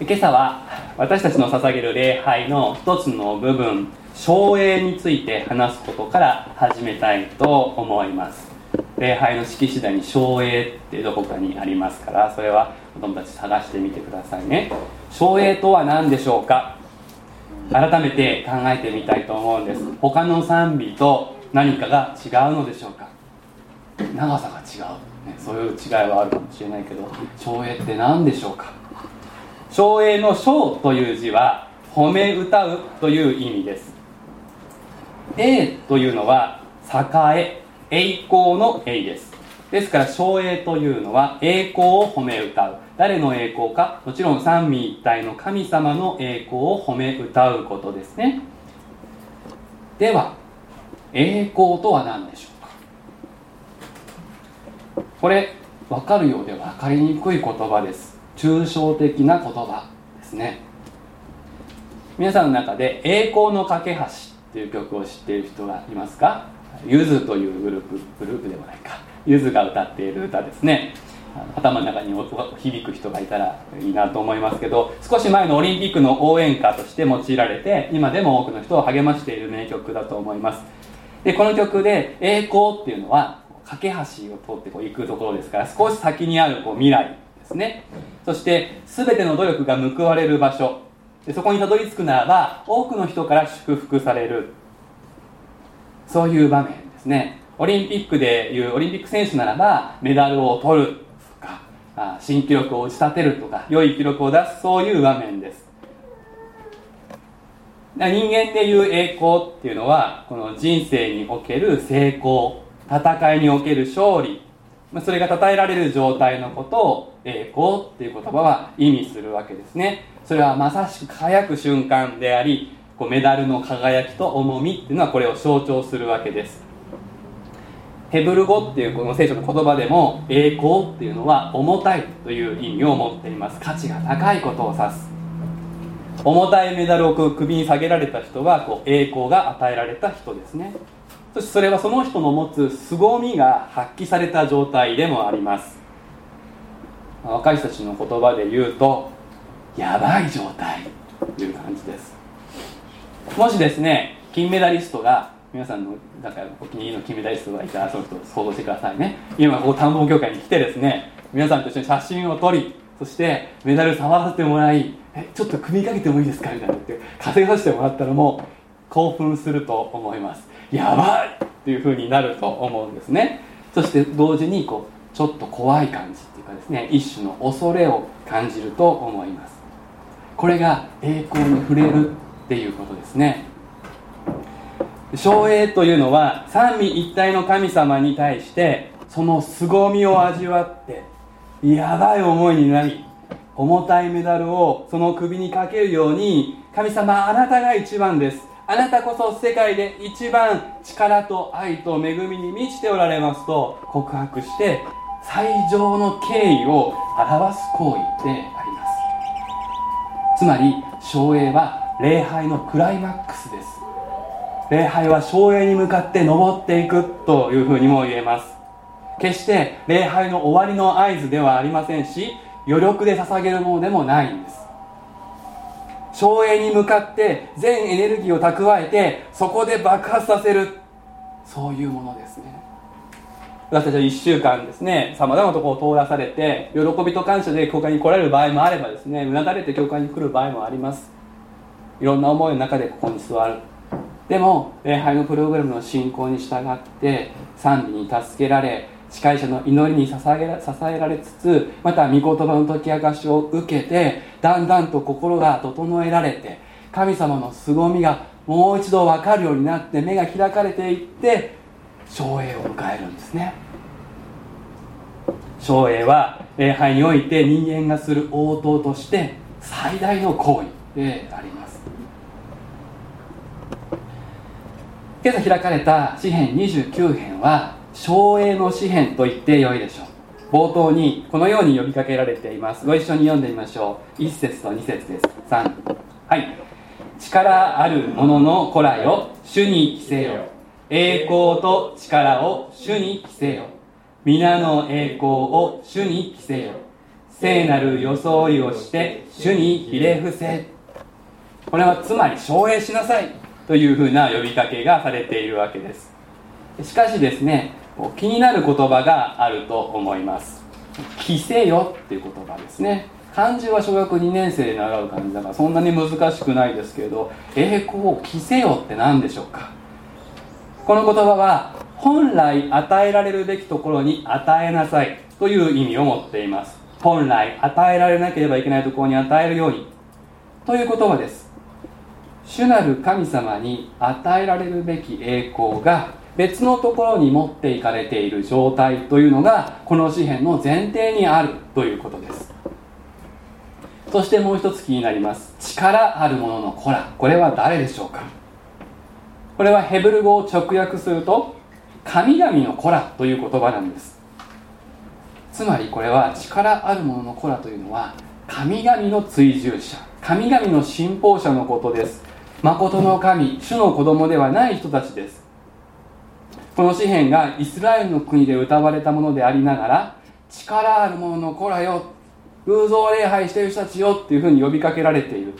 今朝は私たちの捧げる礼拝の一つの部分照栄について話すことから始めたいと思います。礼拝の式次第に照栄ってどこかにありますからそれは子供たち探してみてくださいね。照栄とは何でしょうか？改めて考えてみたいと思うんです。他の賛美と何かが違うのでしょうか？長さが違う、ね、そういう違いはあるかもしれないけど照栄って何でしょうか？照栄の章という字は褒め歌うという意味です。栄というのは栄栄光の栄です。ですから照栄というのは栄光を褒め歌う。誰の栄光か？もちろん三位一体の神様の栄光を褒め歌うことですね。では栄光とは何でしょうか？これ分かるようで分かりにくい言葉です。抽象的な言葉ですね。皆さんの中で「栄光の架け橋」っていう曲を知っている人がいますか？ゆずというグループグループでもないか。ゆずが歌っている歌ですね。頭の中に響く人がいたらいいなと思いますけど少し前のオリンピックの応援歌として用いられて今でも多くの人を励ましている名曲だと思います。でこの曲で「栄光」っていうのは架け橋を通ってこう行くところですから少し先にあるこう未来ですね。そして全ての努力が報われる場所。そこにたどり着くならば多くの人から祝福される。そういう場面ですね。オリンピックでいうオリンピック選手ならばメダルを取るとか新記録を打ち立てるとか良い記録を出すそういう場面です。人間でいう栄光っていうのはこの人生における成功戦いにおける勝利まあそれが称えられる状態のことを栄光っていう言葉は意味するわけですね。それはまさしく輝く瞬間でありこうメダルの輝きと重みっていうのはこれを象徴するわけです。ヘブル語っていうこの聖書の言葉でも栄光っていうのは重たいという意味を持っています。価値が高いことを指す。重たいメダルを首に下げられた人はこう栄光が与えられた人ですね。そしてそれはその人の持つ凄みが発揮された状態でもあります。若い人たちの言葉で言うとやばい状態という感じです。もしですね金メダリストが皆さんのなんかお気に入りの金メダリストがいたらその人を想像してくださいね。今ここ田んぼ協会に来てですね皆さんと一緒に写真を撮りそしてメダル触らせてもらいえちょっと組みかけてもいいですかみたいなって稼がせてもらったらもう興奮すると思います。やばいっていうふうになると思うんですね。そして同時にこうちょっと怖い感じっていうかですね一種の恐れを感じると思います。これが栄光に触れるっていうことですね。照栄というのは三位一体の神様に対してその凄みを味わってやばい思いになり重たいメダルをその首にかけるように神様あなたが一番です。あなたこそ世界で一番力と愛と恵みに満ちておられますと告白して最上の敬意を表す行為であります。つまり照栄は礼拝のクライマックスです。礼拝は照栄に向かって登っていくというふうにも言えます。決して礼拝の終わりの合図ではありませんし余力で捧げるものでもないんです。省エに向かって全エネルギーを蓄えてそこで爆発させる。そういうものですね。私たちは1週間ですねさまざまなところを通らされて喜びと感謝で教会に来られる場合もあればですねうなだれて教会に来る場合もあります。いろんな思いの中でここに座る。でも礼拝のプログラムの進行に従って賛美に助けられ司会者の祈りに支えら支えられつつまた御言葉の解き明かしを受けてだんだんと心が整えられて神様の凄みがもう一度分かるようになって目が開かれていって照栄を迎えるんですね。照栄は礼拝において人間がする応答として最大の行為であります。今朝開かれた詩編29編は昭栄の詩篇と言ってよいでしょう。冒頭にこのように呼びかけられています。ご一緒に読んでみましょう。1節と2節です。3はい。力ある者の子らよ。主に着せよ。栄光と力を主に着せよ。皆の栄光を主に着せよ。聖なる装いをして主にひれ伏せ。これはつまり奨励しなさいというふうな呼びかけがされているわけです。しかしですね気になる言葉があると思います「着せよ」っていう言葉ですね。漢字は小学2年生で習う漢字だからそんなに難しくないですけど栄光を着せよって何でしょうか。この言葉は本来与えられるべきところに与えなさいという意味を持っています。本来与えられなければいけないところに与えるように。という言葉です。主なる神様に与えられるべき栄光が別のところに持っていかれている状態というのがこの詩篇の前提にあるということです。そしてもう一つ気になります。力あるもの子ら。これは誰でしょうか？これはヘブル語を直訳すると神々の子らという言葉なんです。つまりこれは力あるものの子らというのは神々の追従者神々の信奉者のことです。誠の神主の子供ではない人たちです。この詩篇がイスラエルの国で歌われたものでありながら力ある者の子らよ偶像礼拝している人たちよっていうふうに呼びかけられている。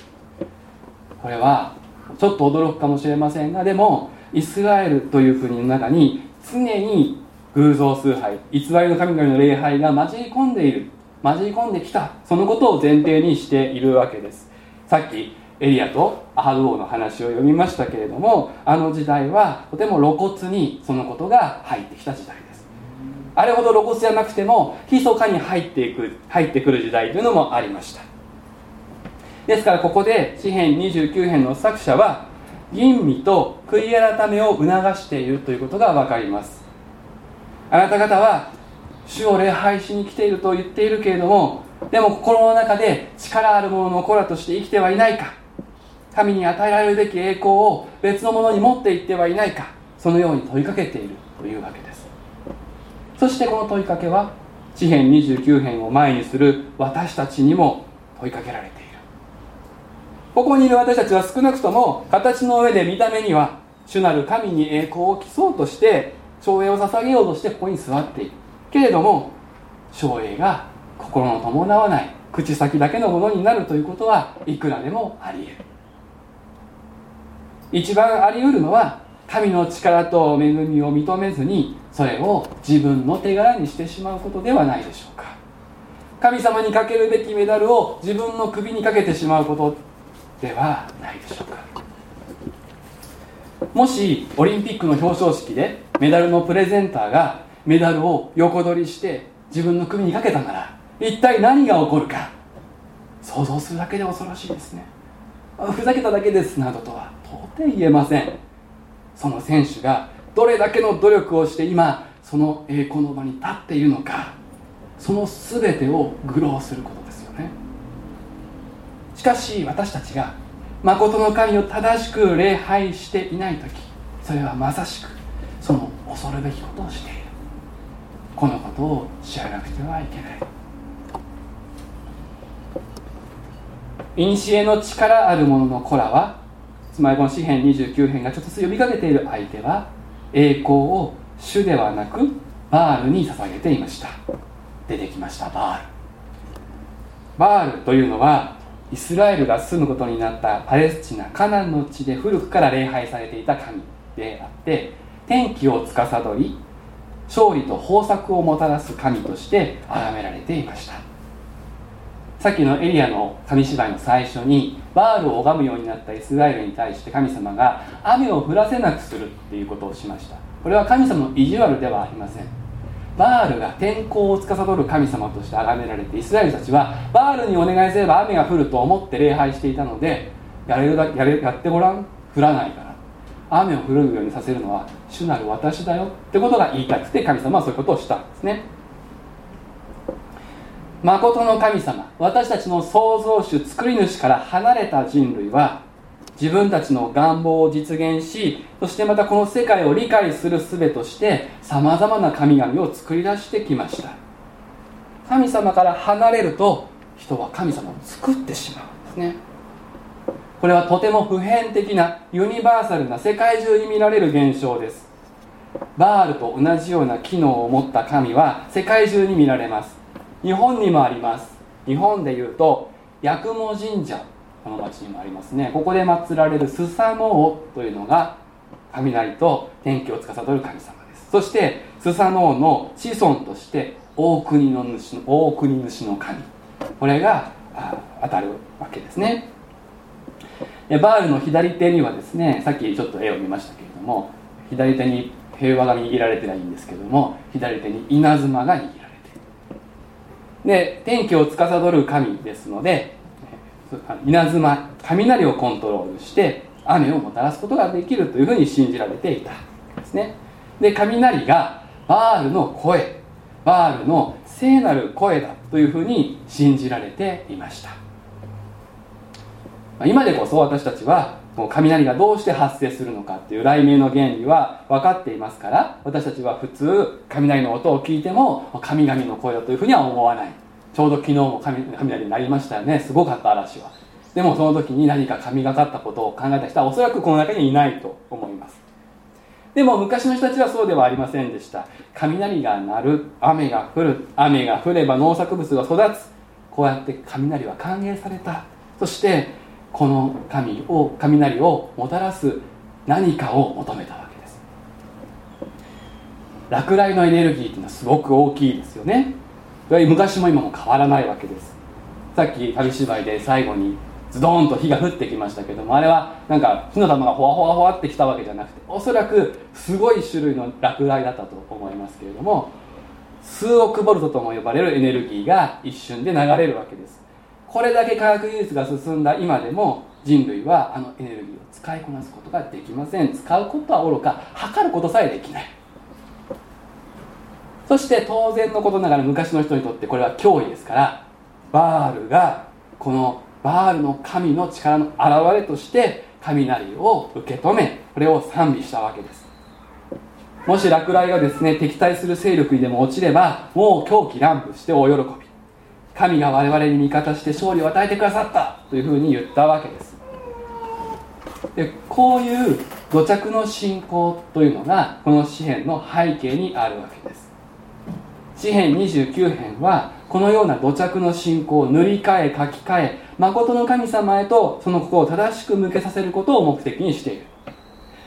これはちょっと驚くかもしれませんがでもイスラエルという国の中に常に偶像崇拝偽りの神々の礼拝が混じり込んでいる混じり込んできたそのことを前提にしているわけです。さっきエリアとアハド王の話を読みましたけれどもあの時代はとても露骨にそのことが入ってきた時代です。あれほど露骨じゃなくても密かに入っていく入ってくる時代というのもありました。ですからここで詩編29編の作者は吟味と悔い改めを促しているということが分かります。あなた方は主を礼拝しに来ていると言っているけれどもでも心の中で力ある者の子らとして生きてはいないか。神に与えられるべき栄光を別のものに持っていってはいないかそのように問いかけているというわけです。そしてこの問いかけは詩編29編を前にする私たちにも問いかけられている。ここにいる私たちは少なくとも形の上で見た目には主なる神に栄光を競そうとして照栄を捧げようとしてここに座っている。けれども照栄が心の伴わない口先だけのものになるということはいくらでもあり得る。一番あり得るのは神の力と恵みを認めずにそれを自分の手柄にしてしまうことではないでしょうか。神様にかけるべきメダルを自分の首にかけてしまうことではないでしょうか。もしオリンピックの表彰式でメダルのプレゼンターがメダルを横取りして自分の首にかけたなら一体何が起こるか。想像するだけで恐ろしいですね。ふざけただけですなどとは到底言えません。その選手がどれだけの努力をして今その栄光の場に立っているのかその全てを愚弄することですよね。しかし私たちが誠の神を正しく礼拝していない時それはまさしくその恐るべきことをしている。このことを知らなくてはいけない。古の力ある者の子らはつまりこの詩編29編がちょっとずつ呼びかけている相手は栄光を主ではなくバールに捧げていました。出てきましたバール。バールというのはイスラエルが住むことになったパレスチナカナンの地で古くから礼拝されていた神であって天気を司り勝利と豊作をもたらす神として崇められていました。さっきのエリアの紙芝居の最初にバールを拝むようになったイスラエルに対して神様が雨を降らせなくするっていうことをしました。これは神様の意地悪ではありません。バールが天候を司る神様として崇められてイスラエルたちはバールにお願いすれば雨が降ると思って礼拝していたのでやれるだやれやってごらん？降らないから。雨を降るようにさせるのは主なる私だよってことが言いたくて神様はそういうことをしたんですね。誠の神様私たちの創造主作り主から離れた人類は自分たちの願望を実現しそしてまたこの世界を理解する術としてさまざまな神々を作り出してきました。神様から離れると人は神様を作ってしまうんですね。これはとても普遍的なユニバーサルな世界中に見られる現象です。バールと同じような機能を持った神は世界中に見られます。日本にもあります。日本でいうと八雲神社この町にもありますね。ここで祀られるスサノオというのが雷と天気を司る神様です。そしてスサノオの子孫として大国の主の大国主の神。これが当たるわけですね。でバールの左手にはですねさっきちょっと絵を見ましたけれども左手に平和が握られてないんですけども左手に稲妻が握る。で天気を司る神ですので稲妻雷をコントロールして雨をもたらすことができるというふうに信じられていたですね。で雷がバールの声バールの聖なる声だというふうに信じられていました。今でこそ私たちは雷がどうして発生するのかっていう雷鳴の原理は分かっていますから私たちは普通雷の音を聞いても神々の声だというふうには思わない。ちょうど昨日も雷になりましたよね。すごかった嵐は。でもその時に何か神がかったことを考えた人はおそらくこの中にいないと思います。でも昔の人たちはそうではありませんでした。雷が鳴る雨が降る雨が降れば農作物が育つ。こうやって雷は歓迎された。そしてこの神を雷をもたらす何かを求めたわけです。落雷のエネルギーっていうのはすごく大きいですよね。昔も今も変わらないわけです。さっき旅芝居で最後にズドーンと火が降ってきましたけどもあれはなんか火の玉がほわほわほわってきたわけじゃなくておそらくすごい種類の落雷だったと思いますけれども数億ボルトとも呼ばれるエネルギーが一瞬で流れるわけです。これだけ科学技術が進んだ今でも人類はあのエネルギーを使いこなすことができません。使うことはおろか測ることさえできない。そして当然のことながら昔の人にとってこれは脅威ですから。バールがこのバールの神の力の表れとして雷を受け止めこれを賛美したわけです。もし落雷がですね敵対する勢力にでも落ちればもう狂気乱舞して大喜び。神が我々に味方して勝利を与えてくださったというふうに言ったわけです。でこういう土着の信仰というのがこの詩篇の背景にあるわけです。詩篇29編はこのような土着の信仰を塗り替え書き換え誠の神様へとその心を正しく向けさせることを目的にしている。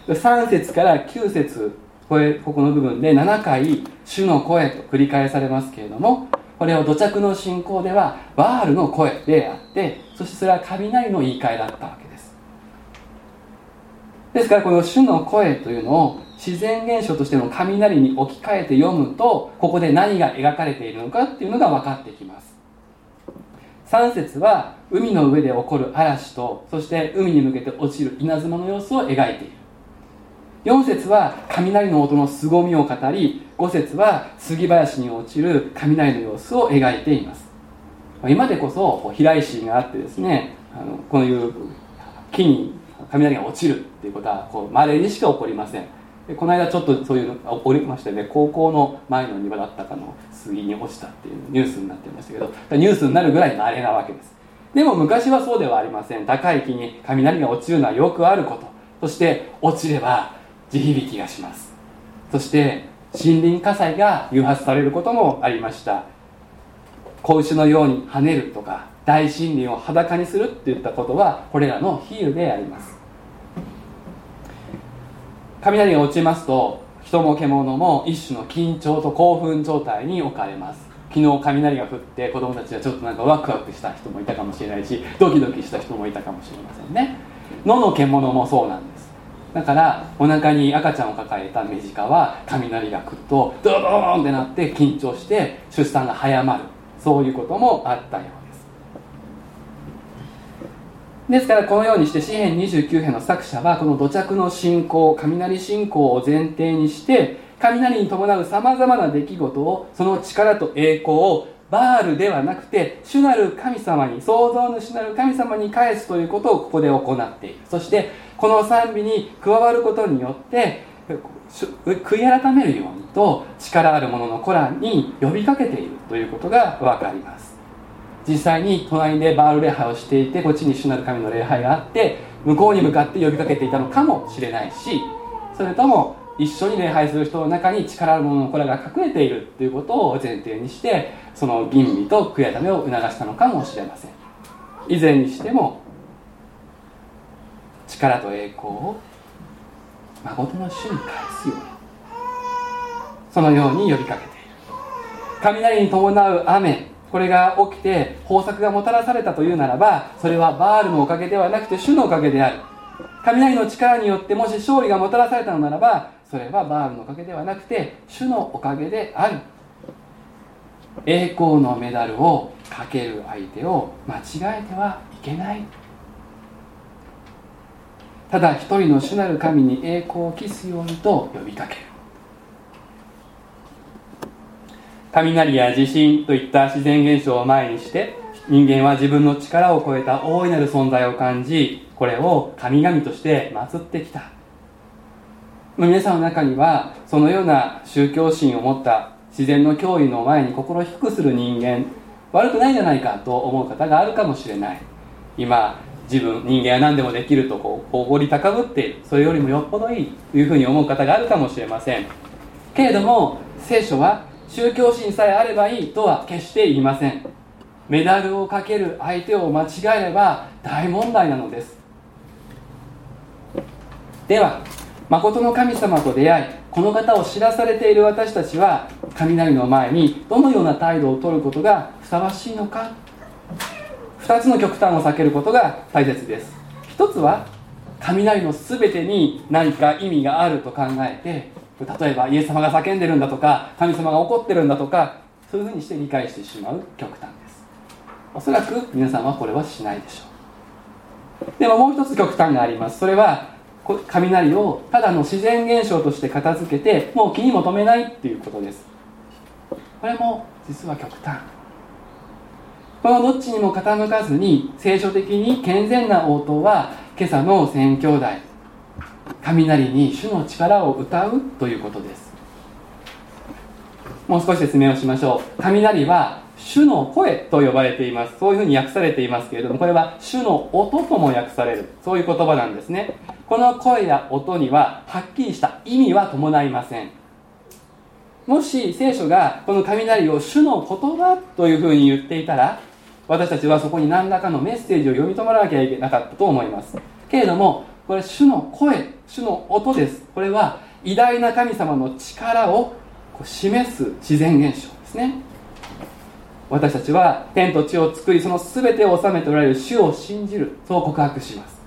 3節から9節これここの部分で7回「主の声」と繰り返されますけれどもこれを土着の信仰ではバールの声であってそしてそれは雷の言い換えだったわけです。ですからこの主の声というのを自然現象としての雷に置き換えて読むとここで何が描かれているのかっていうのが分かってきます。3節は海の上で起こる嵐とそして海に向けて落ちる稲妻の様子を描いている。4節は雷の音の凄みを語り5節は杉林に落ちる雷の様子を描いています。今でこそ飛来心があってですねあのこういう木に雷が落ちるっていうことはまれにしか起こりません。この間ちょっとそういうのが起こりましてね。高校の前の庭だったかの杉に落ちたっていうニュースになってましたけどニュースになるぐらい稀なわけです。でも昔はそうではありません。高い木に雷が落ちるのはよくあること。そして落ちれば地響きがします。そして森林火災が誘発されることもありました。子牛のように跳ねるとか大森林を裸にするっていったことはこれらの比喩であります。雷が落ちますと人も獣も一種の緊張と興奮状態に置かれます。昨日雷が降って子供たちはちょっとなんかワクワクした人もいたかもしれないしドキドキした人もいたかもしれませんね。野の獣もそうなんです。だからお腹に赤ちゃんを抱えたメジカは雷が来るとドドーンってなって緊張して出産が早まる。そういうこともあったようです。ですからこのようにして詩篇29編の作者はこの土着の信仰雷信仰を前提にして雷に伴うさまざまな出来事をその力と栄光をバールではなくて主なる神様に創造主なる神様に返すということをここで行っている。そしてこの賛美に加わることによって悔い改めるようにと力ある者の子らに呼びかけているということが分かります。実際に隣でバール礼拝をしていてこっちに主なる神の礼拝があって向こうに向かって呼びかけていたのかもしれないしそれとも一緒に礼拝する人の中に力あるものの子らが隠れているということを前提にしてその吟味と悔い改めを促したのかもしれません。以前にしても力と栄光を誠の主に返すようにそのように呼びかけている雷に伴う雨これが起きて豊作がもたらされたというならばそれはバールのおかげではなくて主のおかげである。雷の力によってもし勝利がもたらされたのならばそれはバールのおかげではなくて主のおかげである。栄光のメダルをかける相手を間違えてはいけない。ただ一人の主なる神に栄光を期すようにと呼びかける。雷や地震といった自然現象を前にして人間は自分の力を超えた大いなる存在を感じこれを神々として祀ってきた。皆さんの中にはそのような宗教心を持った自然の脅威の前に心を低くする人間悪くないんじゃないかと思う方があるかもしれない。今自分人間は何でもできるとこう誇り高ぶっているそれよりもよっぽどいいというふうに思う方があるかもしれません。けれども聖書は宗教心さえあればいいとは決して言いません。メダルをかける相手を間違えれば大問題なのです。では誠の神様と出会いこの方を知らされている私たちは雷の前にどのような態度をとることがふさわしいのか2つの極端を避けることが大切です。1つは雷の全てに何か意味があると考えて例えばイエス様が叫んでるんだとか神様が怒ってるんだとかそういうふうにして理解してしまう極端です。おそらく皆さんはこれはしないでしょう。でももう一つ極端があります。それは雷をただの自然現象として片付けてもう気にも留めないっていうことです。これも実は極端。このどっちにも傾かずに聖書的に健全な応答は今朝の宣教弟雷に主の力を歌うということです。もう少し説明をしましょう。雷は主の声と呼ばれています。そういうふうに訳されていますけれどもこれは主の音とも訳される。そういう言葉なんですね。この声や音にははっきりした意味は伴いません。もし聖書がこの雷を主の言葉というふうに言っていたら私たちはそこに何らかのメッセージを読み取らなきゃいけなかったと思います。けれどもこれ主の声主の音です。これは偉大な神様の力を示す自然現象ですね。私たちは天と地を作りその全てを治めておられる主を信じるそう告白します。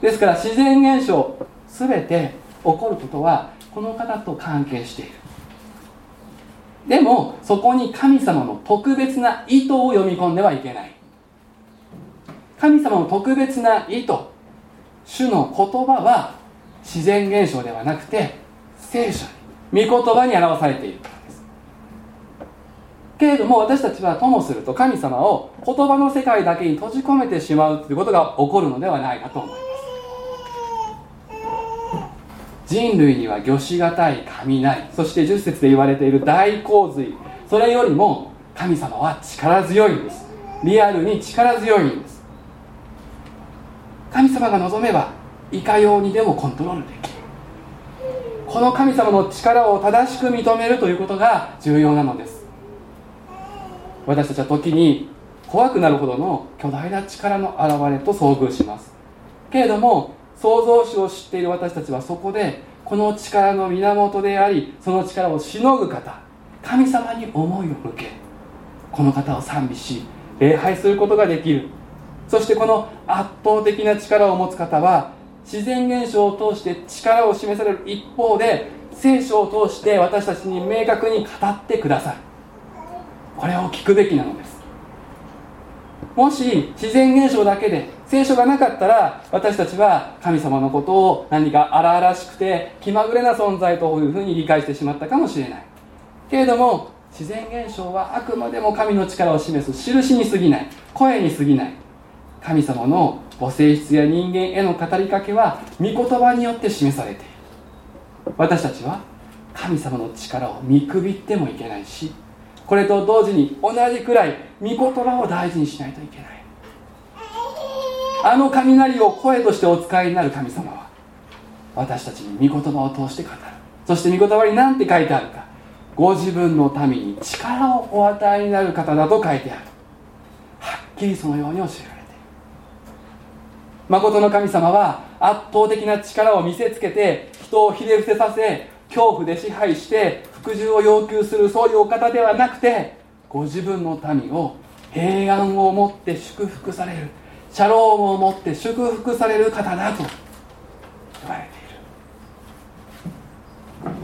ですから自然現象全て起こることはこの方と関係している。でもそこに神様の特別な意図を読み込んではいけない。神様の特別な意図主の言葉は自然現象ではなくて聖書に御言葉に表されているからです。けれども私たちはともすると神様を言葉の世界だけに閉じ込めてしまうということが起こるのではないかと思います。人類には魚しがたい。雷そして10節で言われている大洪水。それよりも神様は力強いんです。リアルに力強いんです。神様が望めばいかようにでもコントロールできる。この神様の力を正しく認めるということが重要なのです。私たちは時に怖くなるほどの巨大な力の現れと遭遇します。けれども創造主を知っている私たちはそこでこの力の源でありその力をしのぐ方神様に思いを向けこの方を賛美し礼拝することができる。そしてこの圧倒的な力を持つ方は自然現象を通して力を示される一方で聖書を通して私たちに明確に語ってくださいこれを聞くべきなのです。もし自然現象だけで聖書がなかったら私たちは神様のことを何か荒々しくて気まぐれな存在というふうに理解してしまったかもしれない。けれども自然現象はあくまでも神の力を示す印に過ぎない。声に過ぎない。神様のご性質や人間への語りかけは御言葉によって示されている。私たちは神様の力を見くびってもいけないしこれと同時に同じくらい御言葉を大事にしないといけない。あの雷を声としてお使いになる神様は私たちに御言葉を通して語る。そして御言葉に何て書いてあるかご自分の民に力をお与えになる方だと書いてある。はっきりそのように教えられている。誠の神様は圧倒的な力を見せつけて人をひれ伏せさせ恐怖で支配して服従を要求するそういうお方ではなくてご自分の民を平安をもって祝福される。シャロームをもって祝福される方だと言われている。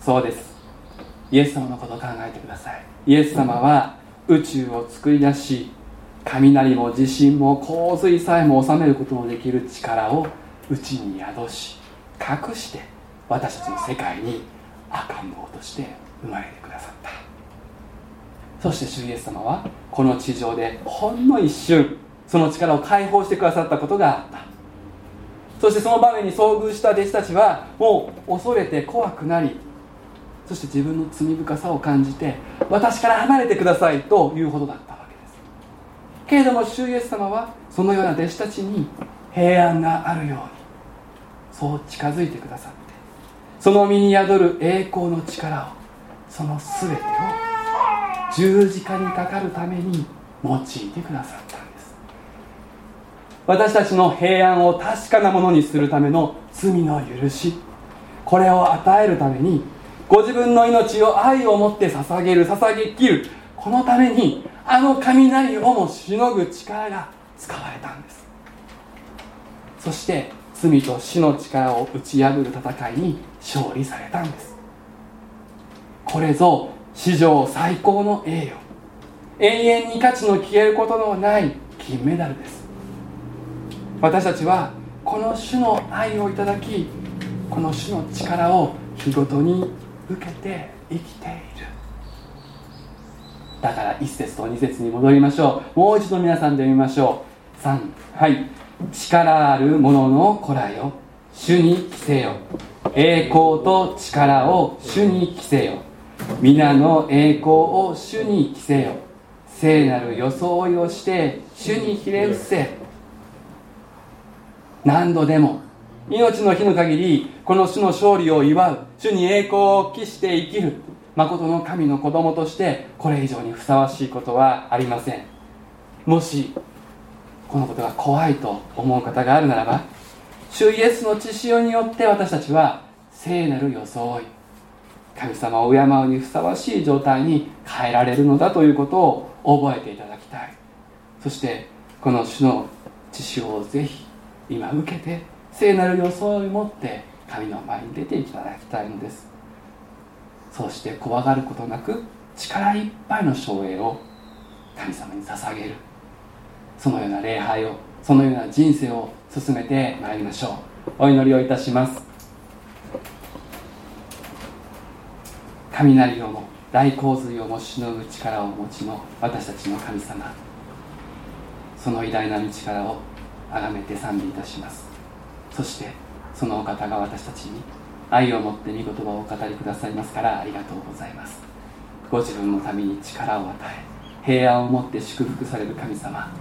そうです。イエス様のことを考えてください。イエス様は宇宙を作り出し雷も地震も洪水さえも収めることのできる力を内に宿し隠して私たちの世界に赤ん坊として生まれてくださった。そして主イエス様はこの地上でほんの一瞬その力を解放してくださったことがあった。そしてその場面に遭遇した弟子たちはもう恐れて怖くなりそして自分の罪深さを感じて私から離れてくださいというほどだったわけです。けれども主イエス様はそのような弟子たちに平安があるようにそう近づいてくださってその身に宿る栄光の力をその全てを十字架にかかるために用いてくださった。私たちの平安を確かなものにするための罪の許し。これを与えるためにご自分の命を愛を持って捧げる捧げきるこのためにあの雷をもしのぐ力が使われたんです。そして罪と死の力を打ち破る戦いに勝利されたんです。これぞ史上最高の栄誉。永遠に価値の消えることのない金メダルです。私たちはこの種の愛をいただきこの種の力を日ごとに受けて生きている。だから1節と2節に戻りましょう。もう一度皆さんで読みましょう。3はい。力ある者の子らよ。主に着せよ。栄光と力を主に着せよ。皆の栄光を主に着せよ。聖なる装いをして主にひれ伏せ。何度でも。命の日の限りこの主の勝利を祝う。主に栄光を期して生きる。誠の神の子供としてこれ以上にふさわしいことはありません。もしこのことが怖いと思う方があるならば主イエスの血潮によって私たちは聖なる装い神様を敬うにふさわしい状態に変えられるのだということを覚えていただきたい。そしてこの主の血潮をぜひ今受けて聖なる装いを持って神の前に出ていただきたいのです。そして怖がることなく力いっぱいの照栄を神様に捧げる。そのような礼拝をそのような人生を進めてまいりましょう。お祈りをいたします。雷をも大洪水をもしのぐ力をお持ちの私たちの神様。その偉大な道からを崇めて賛美いたします。そしてそのお方が私たちに愛を持って御言葉をお語りくださいますからありがとうございます。ご自分のために力を与え平安を持って祝福される神様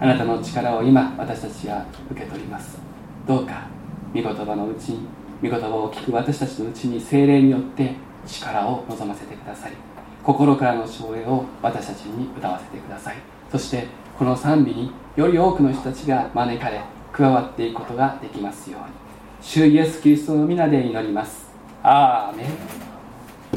あなたの力を今私たちは受け取ります。どうか御言葉のうちに御言葉を聞く私たちのうちに精霊によって力を望ませてくださり心からの奨励を私たちに歌わせてください。そしてこの賛美により多くの人たちが招かれ加わっていくことができますように。主イエス・キリストの皆で祈ります。アーメン。